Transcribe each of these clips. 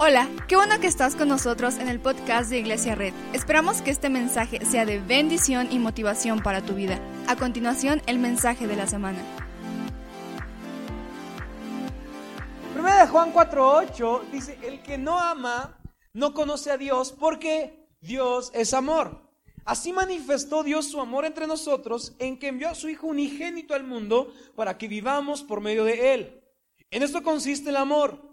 Hola, qué bueno que estás con nosotros en el podcast de Iglesia Red. Esperamos que este mensaje sea de bendición y motivación para tu vida. A continuación, el mensaje de la semana. Primera de Juan 4:8 dice, el que no ama no conoce a Dios porque Dios es amor. Así manifestó Dios su amor entre nosotros en que envió a su Hijo unigénito al mundo para que vivamos por medio de Él. En esto consiste el amor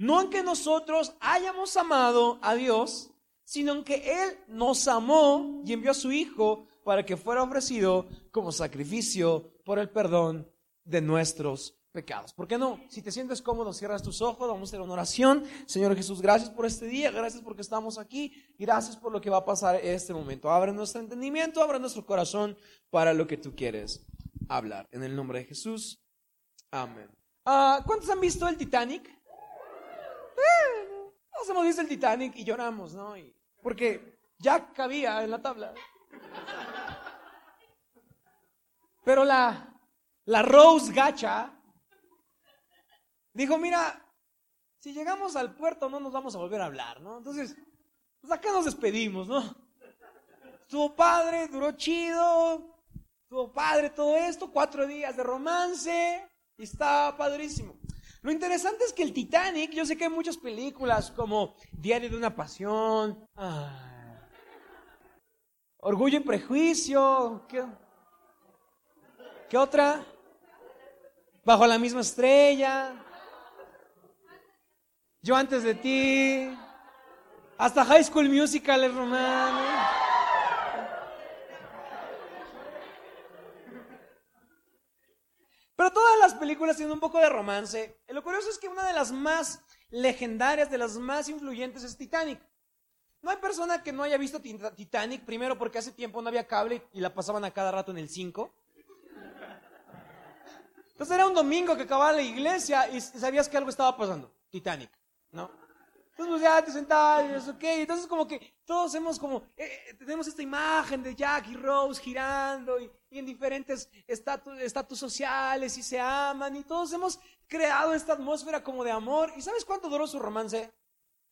no en que nosotros hayamos amado a Dios, sino en que Él nos amó y envió a su Hijo para que fuera ofrecido como sacrificio por el perdón de nuestros pecados. ¿Por qué no? Si te sientes cómodo, cierras tus ojos, vamos a hacer una oración. Señor Jesús, gracias por este día, gracias porque estamos aquí, gracias por lo que va a pasar en este momento. Abre nuestro entendimiento, abre nuestro corazón para lo que tú quieres hablar. En el nombre de Jesús, amén. Ah, ¿Cuántos han visto el Titanic? Nos hemos el Titanic y lloramos, ¿no? porque ya cabía en la tabla. Pero la, la Rose Gacha dijo, mira, si llegamos al puerto no nos vamos a volver a hablar, ¿no? Entonces, pues acá nos despedimos, ¿no? Estuvo padre, duró chido, estuvo padre todo esto, cuatro días de romance, y estaba padrísimo. Lo interesante es que el Titanic, yo sé que hay muchas películas como Diario de una Pasión, ah, Orgullo y Prejuicio, ¿qué, ¿qué otra? Bajo la misma estrella, Yo antes de ti, hasta High School Musical es romano. Pero todas las películas tienen un poco de romance. lo curioso es que una de las más legendarias, de las más influyentes es Titanic. No hay persona que no haya visto Titanic, primero porque hace tiempo no había cable y la pasaban a cada rato en el 5. Entonces era un domingo que acababa la iglesia y sabías que algo estaba pasando. Titanic, ¿no? Entonces pues ya te es ok. Entonces como que todos hemos como, eh, eh, tenemos esta imagen de Jack y Rose girando y, en diferentes estatus, sociales y se aman y todos hemos creado esta atmósfera como de amor. ¿Y sabes cuánto duró su romance?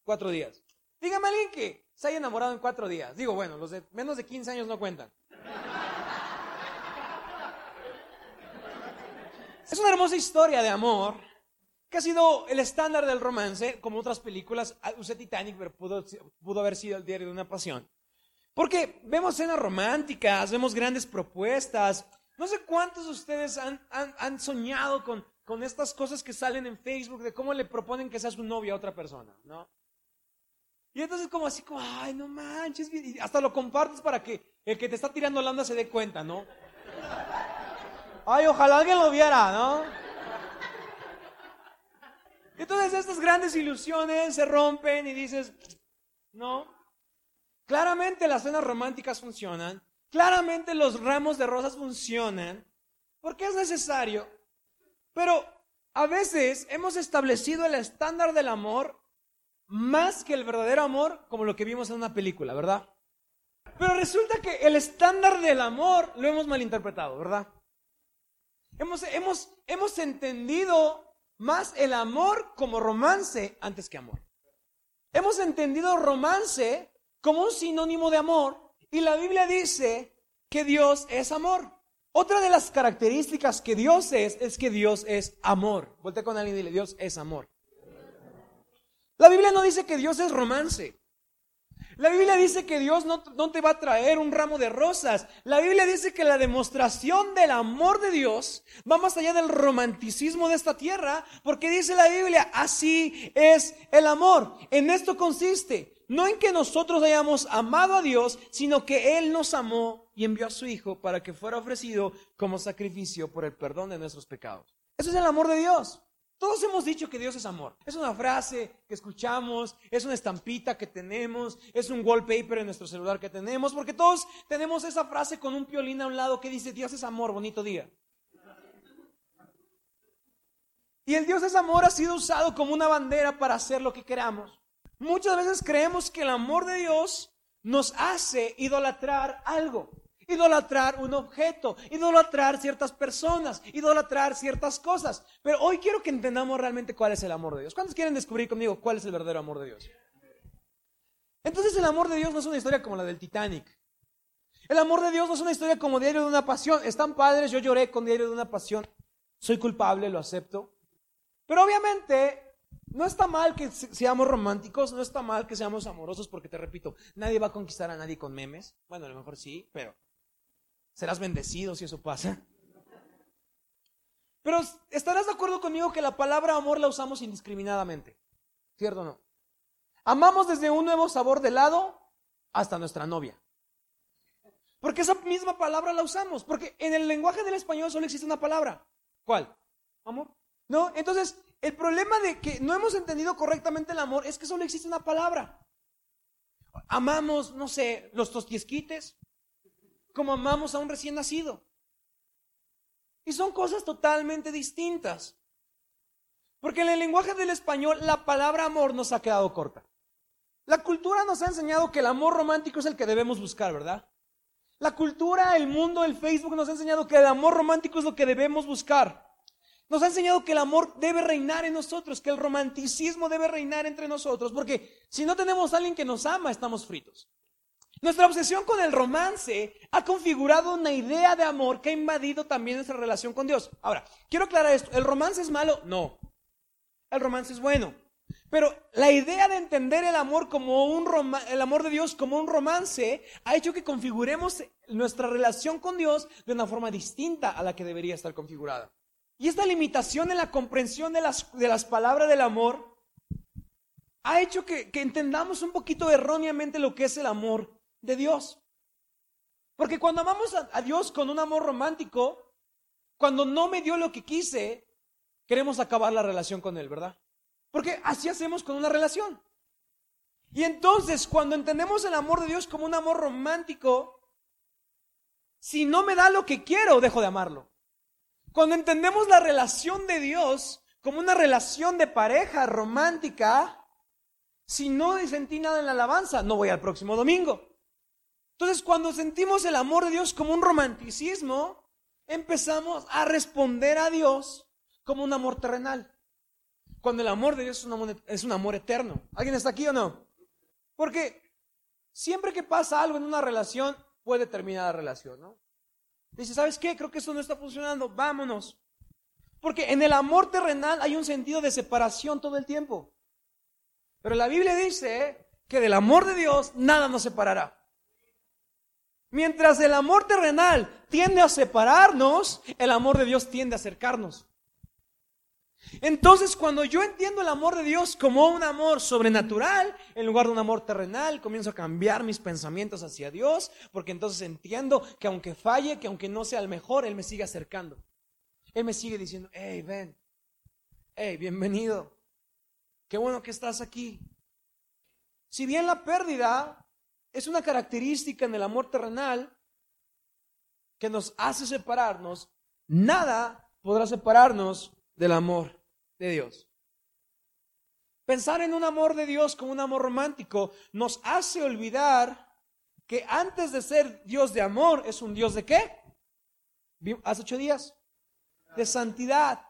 Cuatro días. Dígame alguien que se haya enamorado en cuatro días. Digo, bueno, los de menos de 15 años no cuentan. Es una hermosa historia de amor que ha sido el estándar del romance, como otras películas, ah, usé Titanic, pero pudo, pudo haber sido el diario de una pasión. Porque vemos escenas románticas, vemos grandes propuestas. No sé cuántos de ustedes han, han, soñado con, con estas cosas que salen en Facebook de cómo le proponen que sea su novia a otra persona, ¿no? Y entonces como así, como, ay, no manches, y hasta lo compartes para que el que te está tirando la onda se dé cuenta, ¿no? Ay, ojalá alguien lo viera, ¿no? Entonces estas grandes ilusiones se rompen y dices, no. Claramente las cenas románticas funcionan, claramente los ramos de rosas funcionan, porque es necesario. Pero a veces hemos establecido el estándar del amor más que el verdadero amor, como lo que vimos en una película, ¿verdad? Pero resulta que el estándar del amor lo hemos malinterpretado, ¿verdad? Hemos, hemos, hemos entendido más el amor como romance antes que amor. Hemos entendido romance como un sinónimo de amor y la Biblia dice que Dios es amor. Otra de las características que Dios es es que Dios es amor. Volte con alguien y dile, Dios es amor. La Biblia no dice que Dios es romance. La Biblia dice que Dios no, te va a traer un ramo de rosas. La Biblia dice que la demostración del amor de Dios va más allá del romanticismo de esta tierra, porque dice la Biblia, así es el amor. En esto consiste, no en que nosotros hayamos amado a Dios, sino que Él nos amó y envió a su Hijo para que fuera ofrecido como sacrificio por el perdón de nuestros pecados. Eso es el amor de Dios. Todos hemos dicho que Dios es amor. Es una frase que escuchamos, es una estampita que tenemos, es un wallpaper en nuestro celular que tenemos, porque todos tenemos esa frase con un piolín a un lado que dice, Dios es amor, bonito día. Y el Dios es amor ha sido usado como una bandera para hacer lo que queramos. Muchas veces creemos que el amor de Dios nos hace idolatrar algo. Idolatrar un objeto, idolatrar ciertas personas, idolatrar ciertas cosas. Pero hoy quiero que entendamos realmente cuál es el amor de Dios. ¿Cuántos quieren descubrir conmigo cuál es el verdadero amor de Dios? Entonces el amor de Dios no es una historia como la del Titanic. El amor de Dios no es una historia como diario de una pasión. Están padres, yo lloré con diario de una pasión. Soy culpable, lo acepto. Pero obviamente no está mal que seamos románticos, no está mal que seamos amorosos, porque te repito, nadie va a conquistar a nadie con memes. Bueno, a lo mejor sí, pero serás bendecido si eso pasa. Pero estarás de acuerdo conmigo que la palabra amor la usamos indiscriminadamente, ¿cierto o no? Amamos desde un nuevo sabor de helado hasta nuestra novia. Porque esa misma palabra la usamos, porque en el lenguaje del español solo existe una palabra. ¿Cuál? Amor. ¿No? Entonces, el problema de que no hemos entendido correctamente el amor es que solo existe una palabra. Amamos, no sé, los tostiesquites, como amamos a un recién nacido. Y son cosas totalmente distintas. Porque en el lenguaje del español la palabra amor nos ha quedado corta. La cultura nos ha enseñado que el amor romántico es el que debemos buscar, ¿verdad? La cultura, el mundo, el Facebook nos ha enseñado que el amor romántico es lo que debemos buscar. Nos ha enseñado que el amor debe reinar en nosotros, que el romanticismo debe reinar entre nosotros, porque si no tenemos a alguien que nos ama, estamos fritos. Nuestra obsesión con el romance ha configurado una idea de amor que ha invadido también nuestra relación con Dios. Ahora, quiero aclarar esto, ¿el romance es malo? No. El romance es bueno. Pero la idea de entender el amor como un el amor de Dios como un romance ha hecho que configuremos nuestra relación con Dios de una forma distinta a la que debería estar configurada. Y esta limitación en la comprensión de las, de las palabras del amor ha hecho que, entendamos un poquito erróneamente lo que es el amor de Dios. Porque cuando amamos a, Dios con un amor romántico, cuando no me dio lo que quise, queremos acabar la relación con Él, ¿verdad? Porque así hacemos con una relación. Y entonces, cuando entendemos el amor de Dios como un amor romántico, si no me da lo que quiero, dejo de amarlo. Cuando entendemos la relación de Dios como una relación de pareja romántica, si no sentí nada en la alabanza, no voy al próximo domingo. Entonces, cuando sentimos el amor de Dios como un romanticismo, empezamos a responder a Dios como un amor terrenal. Cuando el amor de Dios es un amor, es un amor eterno. ¿Alguien está aquí o no? Porque siempre que pasa algo en una relación, puede terminar la relación, ¿no? Dice, ¿sabes qué? Creo que esto no está funcionando, vámonos. Porque en el amor terrenal hay un sentido de separación todo el tiempo. Pero la Biblia dice que del amor de Dios nada nos separará. Mientras el amor terrenal tiende a separarnos, el amor de Dios tiende a acercarnos. Entonces, cuando yo entiendo el amor de Dios como un amor sobrenatural, en lugar de un amor terrenal, comienzo a cambiar mis pensamientos hacia Dios, porque entonces entiendo que aunque falle, que aunque no sea el mejor, Él me sigue acercando. Él me sigue diciendo, hey, ven, hey, bienvenido, qué bueno que estás aquí. Si bien la pérdida es una característica en el amor terrenal que nos hace separarnos, nada podrá separarnos del amor de Dios. Pensar en un amor de Dios como un amor romántico nos hace olvidar que antes de ser Dios de amor es un Dios de qué? Hace ocho días. De santidad.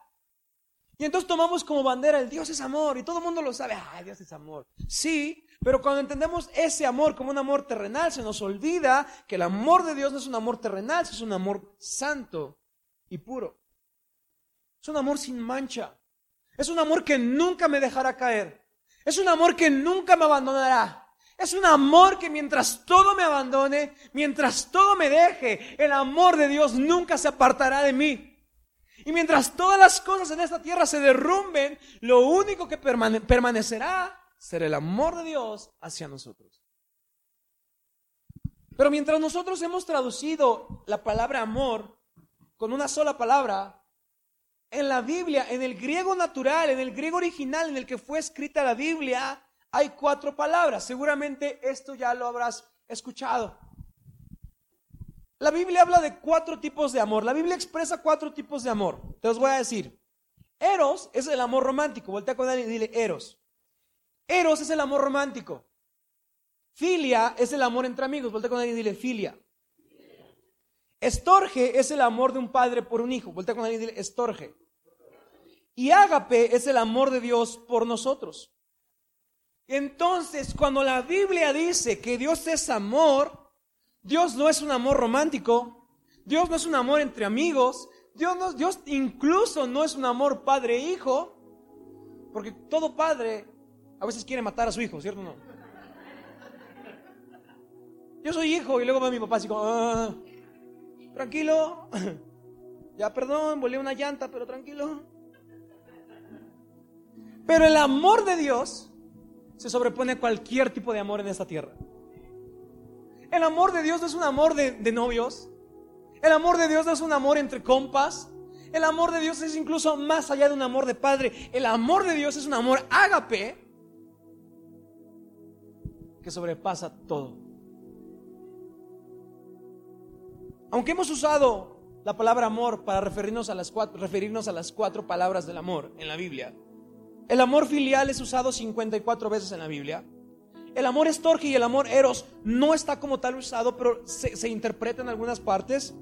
Y entonces tomamos como bandera el Dios es amor y todo el mundo lo sabe. Ah, Dios es amor. Sí, pero cuando entendemos ese amor como un amor terrenal, se nos olvida que el amor de Dios no es un amor terrenal, es un amor santo y puro. Es un amor sin mancha. Es un amor que nunca me dejará caer. Es un amor que nunca me abandonará. Es un amor que mientras todo me abandone, mientras todo me deje, el amor de Dios nunca se apartará de mí. Y mientras todas las cosas en esta tierra se derrumben, lo único que permanecerá será el amor de Dios hacia nosotros. Pero mientras nosotros hemos traducido la palabra amor con una sola palabra, en la Biblia, en el griego natural, en el griego original en el que fue escrita la Biblia, hay cuatro palabras. Seguramente esto ya lo habrás escuchado. La Biblia habla de cuatro tipos de amor. La Biblia expresa cuatro tipos de amor. Te los voy a decir. Eros es el amor romántico. Voltea con alguien y dile Eros. Eros es el amor romántico. Filia es el amor entre amigos. Voltea con alguien y dile filia. Estorge es el amor de un padre por un hijo. Voltea con alguien y dile, estorge. Y ágape es el amor de Dios por nosotros. Entonces, cuando la Biblia dice que Dios es amor, Dios no es un amor romántico, Dios no es un amor entre amigos, Dios, no, Dios incluso no es un amor padre-hijo, porque todo padre a veces quiere matar a su hijo, ¿cierto o no? Yo soy hijo y luego va mi papá así como, ah, tranquilo, ya perdón, volé una llanta, pero tranquilo. Pero el amor de Dios se sobrepone a cualquier tipo de amor en esta tierra. El amor de Dios no es un amor de, de novios. El amor de Dios no es un amor entre compas. El amor de Dios es incluso más allá de un amor de padre. El amor de Dios es un amor ágape que sobrepasa todo. Aunque hemos usado la palabra amor para referirnos a las cuatro, referirnos a las cuatro palabras del amor en la Biblia, el amor filial es usado 54 veces en la Biblia. El amor estorge y el amor eros no está como tal usado, pero se, se interpreta en algunas partes.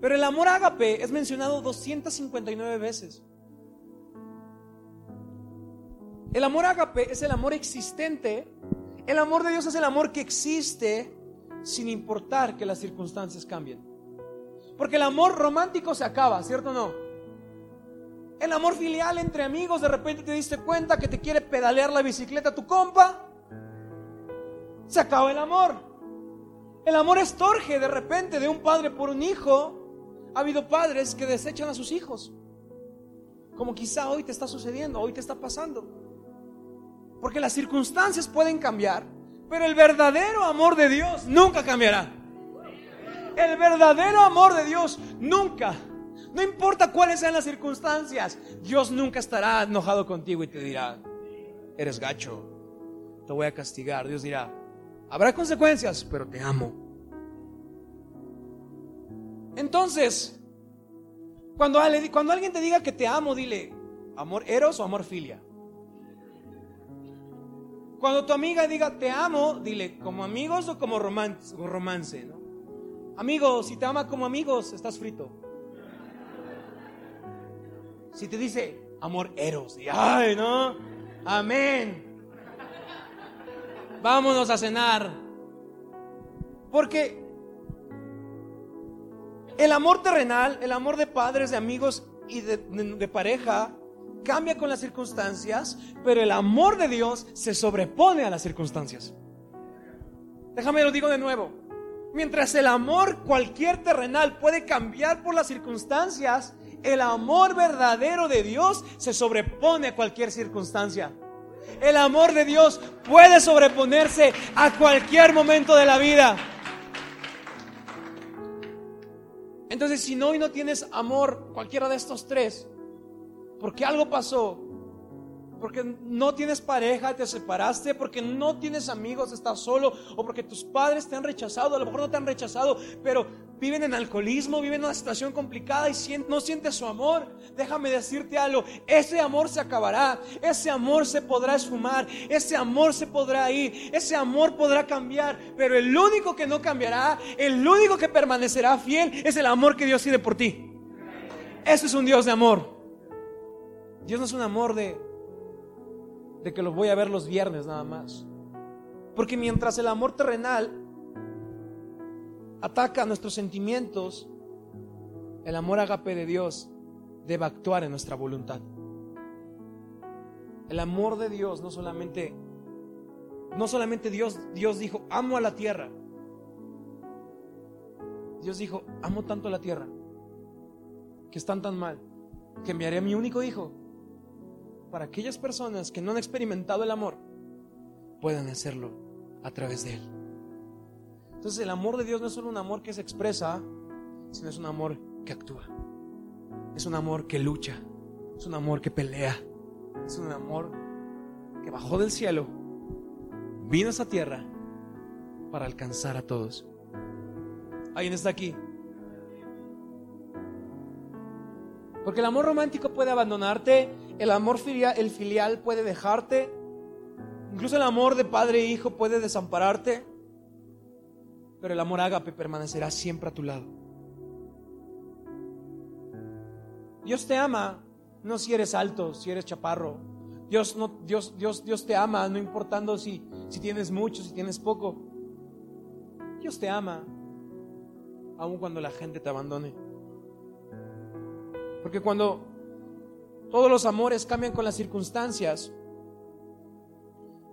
Pero el amor ágape es mencionado 259 veces. El amor ágape es el amor existente. El amor de Dios es el amor que existe sin importar que las circunstancias cambien. Porque el amor romántico se acaba, ¿cierto o no? El amor filial entre amigos, de repente te diste cuenta que te quiere pedalear la bicicleta tu compa. Se acaba el amor. El amor estorge de repente de un padre por un hijo. Ha habido padres que desechan a sus hijos. Como quizá hoy te está sucediendo, hoy te está pasando. Porque las circunstancias pueden cambiar, pero el verdadero amor de Dios nunca cambiará. El verdadero amor de Dios nunca, no importa cuáles sean las circunstancias, Dios nunca estará enojado contigo y te dirá, eres gacho, te voy a castigar. Dios dirá, habrá consecuencias, pero te amo. Entonces, cuando, alguien te diga que te amo, dile, ¿amor eros o amor filia? Cuando tu amiga diga te amo, dile, ¿como amigos o como romance? ¿no? Amigo, si te ama como amigos, estás frito. Si te dice amor eros, y ay, ¿no? Amén. Vámonos a cenar. Porque el amor terrenal, el amor de padres, de amigos y de pareja, cambia con las circunstancias, pero el amor de Dios se sobrepone a las circunstancias. Déjame lo digo de nuevo. Mientras el amor cualquier terrenal puede cambiar por las circunstancias, el amor verdadero de Dios se sobrepone a cualquier circunstancia. El amor de Dios puede sobreponerse a cualquier momento de la vida. Entonces, si no hoy no tienes amor, cualquiera de estos tres, porque algo pasó, porque no tienes pareja, te separaste, porque no tienes amigos, estás solo, o porque tus padres te han rechazado, a lo mejor no te han rechazado, pero viven en alcoholismo, viven en una situación complicada y no sientes su amor. Déjame decirte algo, ese amor se acabará, ese amor se podrá esfumar, ese amor se podrá ir, ese amor podrá cambiar, pero el único que no cambiará, el único que permanecerá fiel es el amor que Dios tiene por ti. Ese es un Dios de amor. Dios no es un amor de de que lo voy a ver los viernes nada más. Porque mientras el amor terrenal ataca nuestros sentimientos, el amor agape de Dios debe actuar en nuestra voluntad. El amor de Dios no solamente no solamente Dios Dios dijo, "Amo a la tierra." Dios dijo, "Amo tanto a la tierra que están tan mal que enviaré a mi único hijo para aquellas personas que no han experimentado el amor puedan hacerlo a través de Él. Entonces el amor de Dios no es solo un amor que se expresa, sino es un amor que actúa. Es un amor que lucha, es un amor que pelea, es un amor que bajó del cielo, vino a esta tierra para alcanzar a todos. ¿Alguien está aquí? Porque el amor romántico puede abandonarte, el amor filial, filial puede dejarte. Incluso el amor de padre e hijo puede desampararte. Pero el amor ágape permanecerá siempre a tu lado. Dios te ama, no si eres alto, si eres chaparro. Dios, no, Dios, Dios, Dios te ama, no importando si, si tienes mucho, si tienes poco. Dios te ama, aun cuando la gente te abandone. Porque cuando todos los amores cambian con las circunstancias,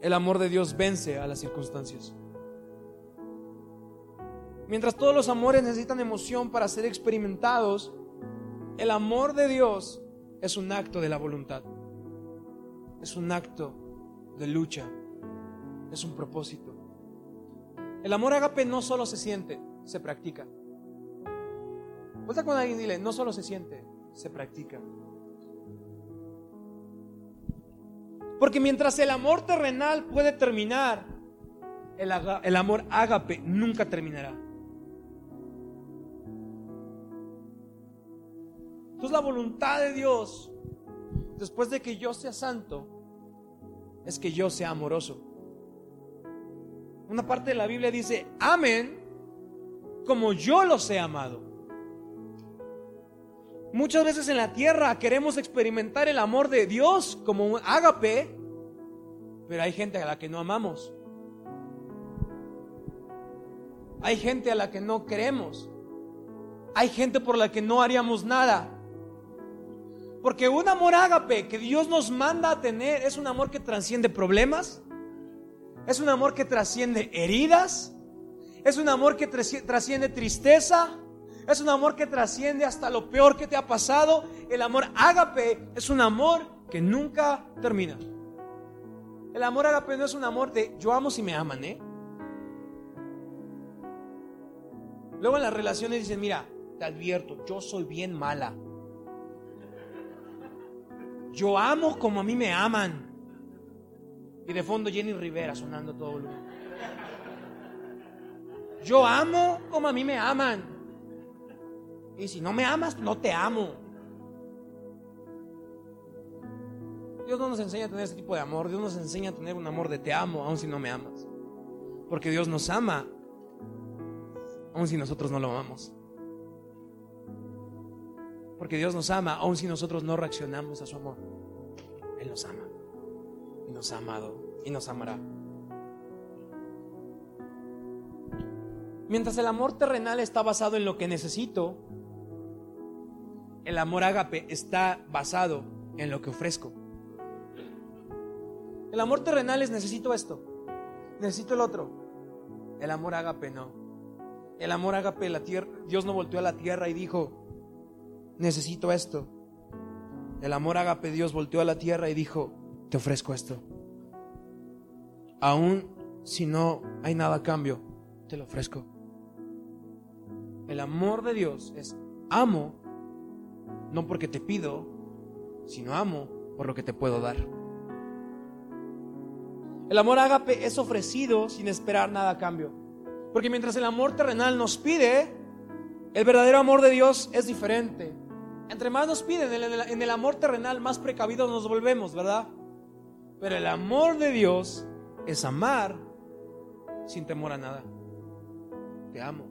el amor de Dios vence a las circunstancias. Mientras todos los amores necesitan emoción para ser experimentados, el amor de Dios es un acto de la voluntad. Es un acto de lucha. Es un propósito. El amor agape no solo se siente, se practica. Vuelta con alguien y dile, no solo se siente, se practica. Porque mientras el amor terrenal puede terminar, el, amor ágape nunca terminará. Entonces la voluntad de Dios, después de que yo sea santo, es que yo sea amoroso. Una parte de la Biblia dice, amen como yo los he amado. Muchas veces en la tierra queremos experimentar el amor de Dios como un ágape, pero hay gente a la que no amamos. Hay gente a la que no queremos. Hay gente por la que no haríamos nada. Porque un amor ágape que Dios nos manda a tener es un amor que trasciende problemas, es un amor que trasciende heridas, es un amor que trasciende tristeza, es un amor que trasciende hasta lo peor que te ha pasado. El amor ágape es un amor que nunca termina. El amor ágape no es un amor de yo amo si me aman, ¿eh? Luego en las relaciones dicen, mira, te advierto, yo soy bien mala. Yo amo como a mí me aman. Y de fondo Jenny Rivera sonando todo volumen. Yo amo como a mí me aman. Y si no me amas, no te amo. Dios no nos enseña a tener ese tipo de amor. Dios nos enseña a tener un amor de te amo, aun si no me amas. Porque Dios nos ama, aun si nosotros no lo amamos. Porque Dios nos ama, aun si nosotros no reaccionamos a su amor. Él nos ama. Y nos ha amado. Y nos amará. Mientras el amor terrenal está basado en lo que necesito, el amor ágape está basado en lo que ofrezco. El amor terrenal es necesito esto, necesito el otro. El amor ágape no. El amor ágape, la tierra, Dios no volteó a la tierra y dijo, necesito esto. El amor ágape Dios volteó a la tierra y dijo, te ofrezco esto. Aún si no hay nada a cambio, te lo ofrezco. El amor de Dios es amo, no porque te pido, sino amo por lo que te puedo dar. El amor ágape es ofrecido sin esperar nada a cambio. Porque mientras el amor terrenal nos pide, el verdadero amor de Dios es diferente. Entre más nos piden en el, amor terrenal, más precavidos nos volvemos, ¿verdad? Pero el amor de Dios es amar sin temor a nada. Te amo.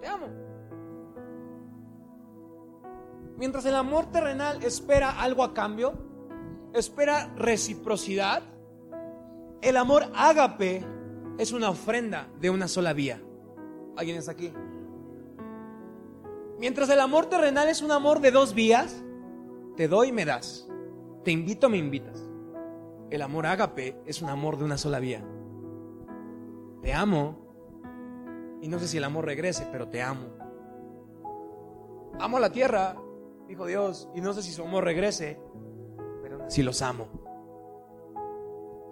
Te amo. Mientras el amor terrenal espera algo a cambio, espera reciprocidad, el amor ágape es una ofrenda de una sola vía. ¿Alguien está aquí? Mientras el amor terrenal es un amor de dos vías, te doy y me das. Te invito, me invitas. El amor ágape es un amor de una sola vía. Te amo y no sé si el amor regrese, pero te amo. Amo la tierra, dijo Dios, y no sé si su amor regrese, pero aún así los amo.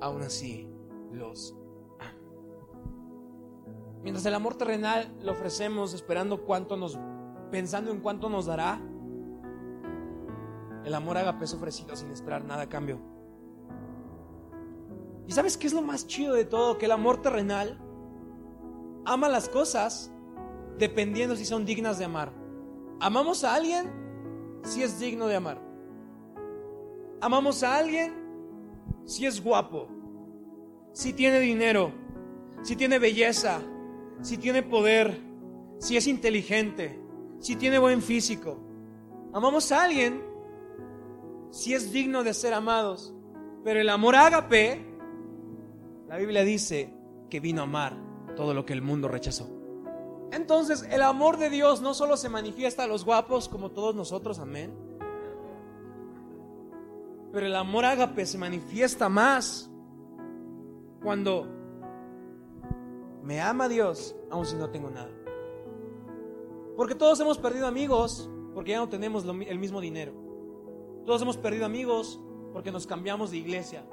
Aún así los amo. Mientras el amor terrenal lo ofrecemos esperando cuánto nos pensando en cuánto nos dará, el amor haga peso ofrecido sin esperar nada a cambio. ¿Y sabes qué es lo más chido de todo? Que el amor terrenal ama las cosas dependiendo si son dignas de amar. Amamos a alguien si es digno de amar. Amamos a alguien si es guapo, si tiene dinero, si tiene belleza, si tiene poder, si es inteligente, si tiene buen físico. amamos a alguien si es digno de ser amados. Pero el amor ágape, la Biblia dice que vino a amar todo lo que el mundo rechazó. Entonces, el amor de Dios no solo se manifiesta a los guapos como todos nosotros, amén. Pero el amor ágape se manifiesta más cuando me ama Dios, aun si no tengo nada. Porque todos hemos perdido amigos porque ya no tenemos el mismo dinero. Todos hemos perdido amigos porque nos cambiamos de iglesia.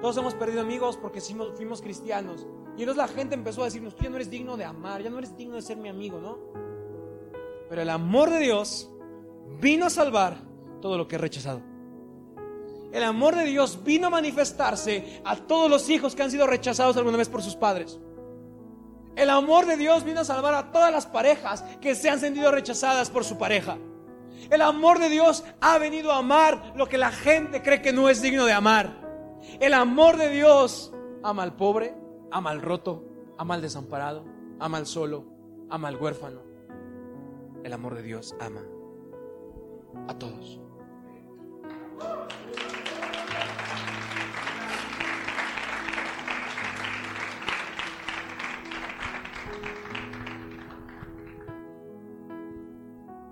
Todos hemos perdido amigos porque fuimos cristianos. Y entonces la gente empezó a decirnos, tú ya no eres digno de amar, ya no eres digno de ser mi amigo, ¿no? Pero el amor de Dios vino a salvar todo lo que he rechazado. El amor de Dios vino a manifestarse a todos los hijos que han sido rechazados alguna vez por sus padres. El amor de Dios vino a salvar a todas las parejas que se han sentido rechazadas por su pareja. El amor de Dios ha venido a amar lo que la gente cree que no es digno de amar. El amor de Dios ama al pobre, ama al roto, ama al desamparado, ama al solo, ama al huérfano. El amor de Dios ama a todos.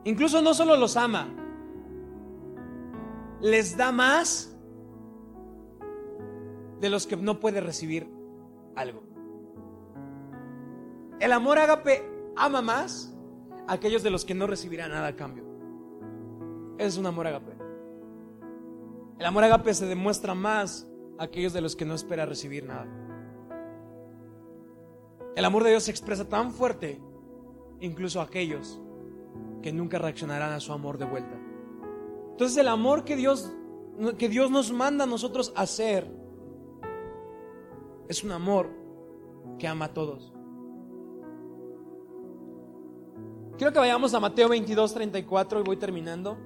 Incluso no solo los ama, les da más de los que no puede recibir algo. El amor ágape ama más a aquellos de los que no recibirán nada a cambio. Es un amor ágape. El amor ágape se demuestra más a aquellos de los que no espera recibir nada. El amor de Dios se expresa tan fuerte, incluso a aquellos que nunca reaccionarán a su amor de vuelta. Entonces el amor que Dios, que Dios nos manda a nosotros hacer es un amor que ama a todos. Quiero que vayamos a Mateo 22, 34 y voy terminando.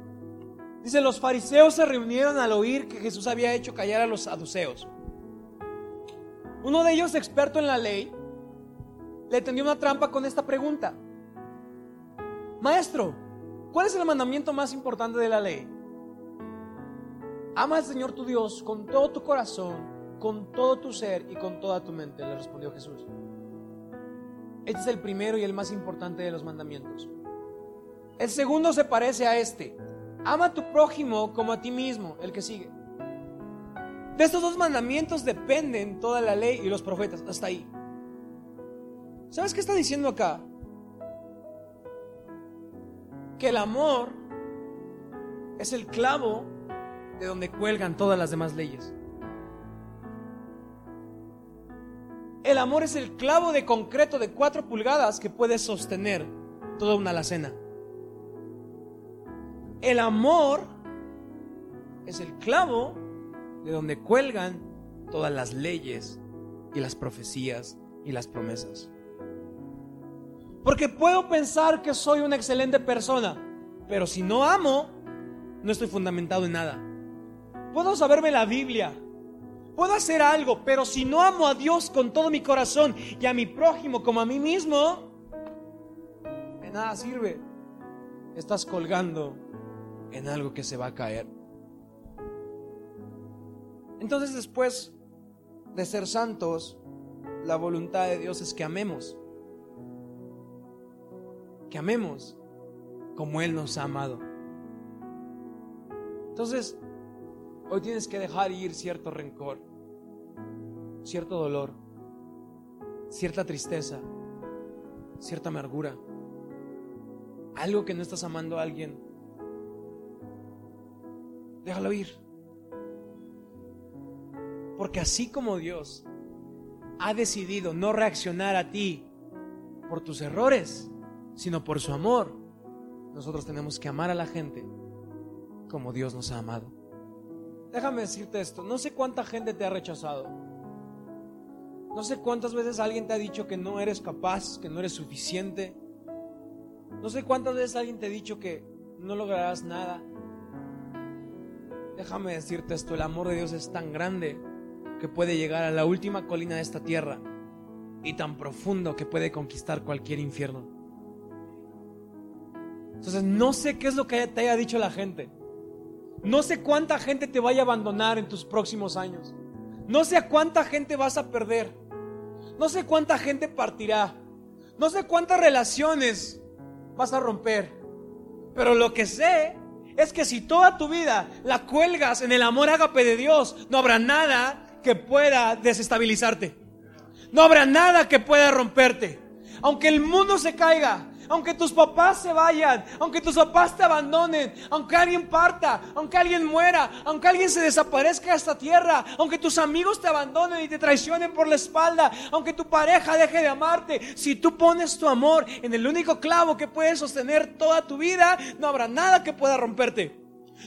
Dice, los fariseos se reunieron al oír que Jesús había hecho callar a los saduceos. Uno de ellos, experto en la ley, le tendió una trampa con esta pregunta. Maestro, ¿cuál es el mandamiento más importante de la ley? Ama al Señor tu Dios con todo tu corazón, con todo tu ser y con toda tu mente, le respondió Jesús. Este es el primero y el más importante de los mandamientos. El segundo se parece a este. Ama a tu prójimo como a ti mismo, el que sigue. De estos dos mandamientos dependen toda la ley y los profetas, hasta ahí. ¿Sabes qué está diciendo acá? que el amor es el clavo de donde cuelgan todas las demás leyes. El amor es el clavo de concreto de cuatro pulgadas que puede sostener toda una alacena. El amor es el clavo de donde cuelgan todas las leyes y las profecías y las promesas. Porque puedo pensar que soy una excelente persona, pero si no amo, no estoy fundamentado en nada. Puedo saberme la Biblia, puedo hacer algo, pero si no amo a Dios con todo mi corazón y a mi prójimo como a mí mismo, de nada sirve. Estás colgando en algo que se va a caer. Entonces después de ser santos, la voluntad de Dios es que amemos que amemos como Él nos ha amado. Entonces, hoy tienes que dejar ir cierto rencor, cierto dolor, cierta tristeza, cierta amargura, algo que no estás amando a alguien. Déjalo ir. Porque así como Dios ha decidido no reaccionar a ti por tus errores, sino por su amor. Nosotros tenemos que amar a la gente como Dios nos ha amado. Déjame decirte esto, no sé cuánta gente te ha rechazado. No sé cuántas veces alguien te ha dicho que no eres capaz, que no eres suficiente. No sé cuántas veces alguien te ha dicho que no lograrás nada. Déjame decirte esto, el amor de Dios es tan grande que puede llegar a la última colina de esta tierra y tan profundo que puede conquistar cualquier infierno. Entonces, no sé qué es lo que te haya dicho la gente. No sé cuánta gente te vaya a abandonar en tus próximos años. No sé a cuánta gente vas a perder. No sé cuánta gente partirá. No sé cuántas relaciones vas a romper. Pero lo que sé es que si toda tu vida la cuelgas en el amor ágape de Dios, no habrá nada que pueda desestabilizarte. No habrá nada que pueda romperte. Aunque el mundo se caiga, aunque tus papás se vayan, aunque tus papás te abandonen, aunque alguien parta, aunque alguien muera, aunque alguien se desaparezca de esta tierra, aunque tus amigos te abandonen y te traicionen por la espalda, aunque tu pareja deje de amarte, si tú pones tu amor en el único clavo que puede sostener toda tu vida, no habrá nada que pueda romperte.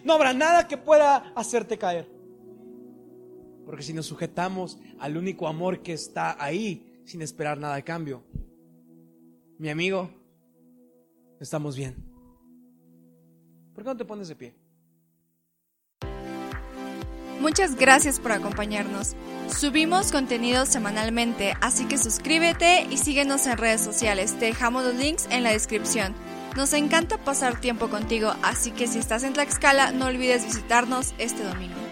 No habrá nada que pueda hacerte caer. Porque si nos sujetamos al único amor que está ahí, sin esperar nada de cambio, mi amigo, estamos bien. ¿Por qué no te pones de pie? Muchas gracias por acompañarnos. Subimos contenido semanalmente, así que suscríbete y síguenos en redes sociales. Te dejamos los links en la descripción. Nos encanta pasar tiempo contigo, así que si estás en Tlaxcala, no olvides visitarnos este domingo.